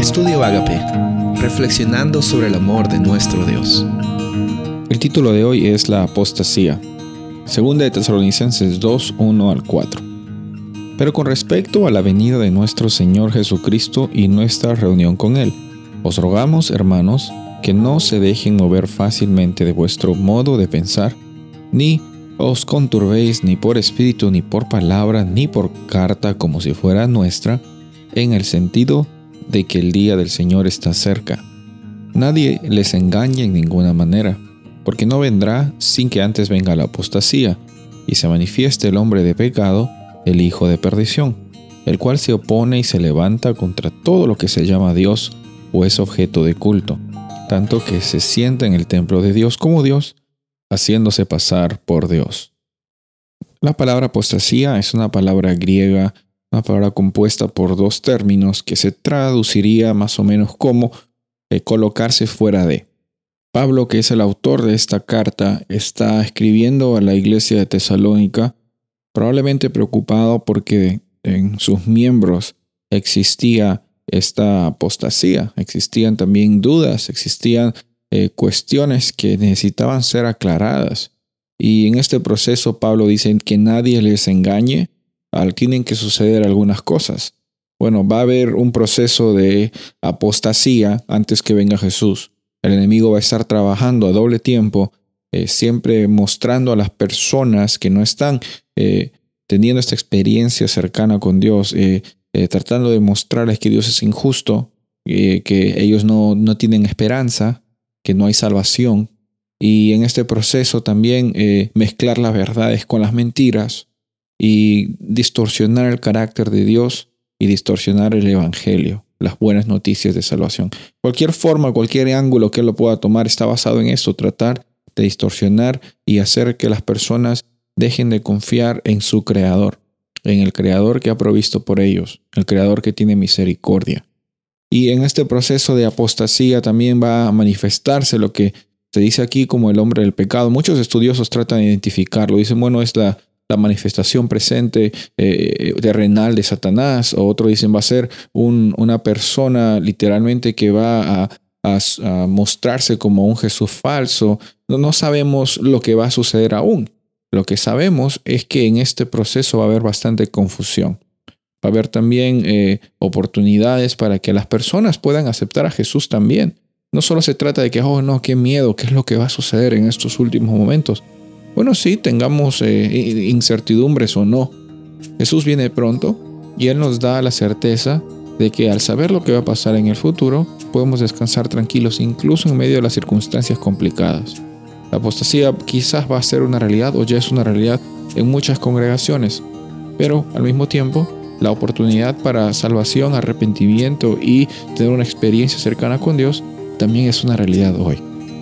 Estudio Agape, reflexionando sobre el amor de nuestro Dios. El título de hoy es La apostasía. Segunda de Tesalonicenses 2, 1 al 4. Pero con respecto a la venida de nuestro Señor Jesucristo y nuestra reunión con Él, os rogamos, hermanos, que no se dejen mover fácilmente de vuestro modo de pensar, ni os conturbéis ni por espíritu, ni por palabra, ni por carta como si fuera nuestra, en el sentido de que el día del Señor está cerca. Nadie les engañe en ninguna manera, porque no vendrá sin que antes venga la apostasía, y se manifieste el hombre de pecado, el hijo de perdición, el cual se opone y se levanta contra todo lo que se llama Dios o es objeto de culto, tanto que se sienta en el templo de Dios como Dios, haciéndose pasar por Dios. La palabra apostasía es una palabra griega una palabra compuesta por dos términos que se traduciría más o menos como eh, colocarse fuera de. Pablo, que es el autor de esta carta, está escribiendo a la iglesia de Tesalónica, probablemente preocupado porque en sus miembros existía esta apostasía, existían también dudas, existían eh, cuestiones que necesitaban ser aclaradas. Y en este proceso Pablo dice que nadie les engañe, al tienen que suceder algunas cosas. Bueno, va a haber un proceso de apostasía antes que venga Jesús. El enemigo va a estar trabajando a doble tiempo, eh, siempre mostrando a las personas que no están eh, teniendo esta experiencia cercana con Dios, eh, tratando de mostrarles que Dios es injusto, que ellos no, no tienen esperanza, que no hay salvación. Y en este proceso también mezclar las verdades con las mentiras y distorsionar el carácter de Dios y distorsionar el Evangelio, las buenas noticias de salvación. Cualquier forma, cualquier ángulo que él lo pueda tomar está basado en eso, tratar de distorsionar y hacer que las personas dejen de confiar en su Creador, en el Creador que ha provisto por ellos, el Creador que tiene misericordia. Y en este proceso de apostasía también va a manifestarse lo que se dice aquí como el hombre del pecado. Muchos estudiosos tratan de identificarlo. Dicen, bueno, es la la manifestación presente eh, terrenal de Satanás, o otro dicen va a ser una persona literalmente que va a, mostrarse como un Jesús falso. No, no sabemos lo que va a suceder aún. Lo que sabemos es que en este proceso va a haber bastante confusión. Va a haber también eh, oportunidades para que las personas puedan aceptar a Jesús también. No solo se trata de que, oh no, qué miedo, qué es lo que va a suceder en estos últimos momentos, bueno, sí, tengamos eh, incertidumbres o no. Jesús viene pronto y Él nos da la certeza de que al saber lo que va a pasar en el futuro, podemos descansar tranquilos incluso en medio de las circunstancias complicadas. La apostasía quizás va a ser una realidad o ya es una realidad en muchas congregaciones, pero al mismo tiempo la oportunidad para salvación, arrepentimiento y tener una experiencia cercana con Dios también es una realidad hoy.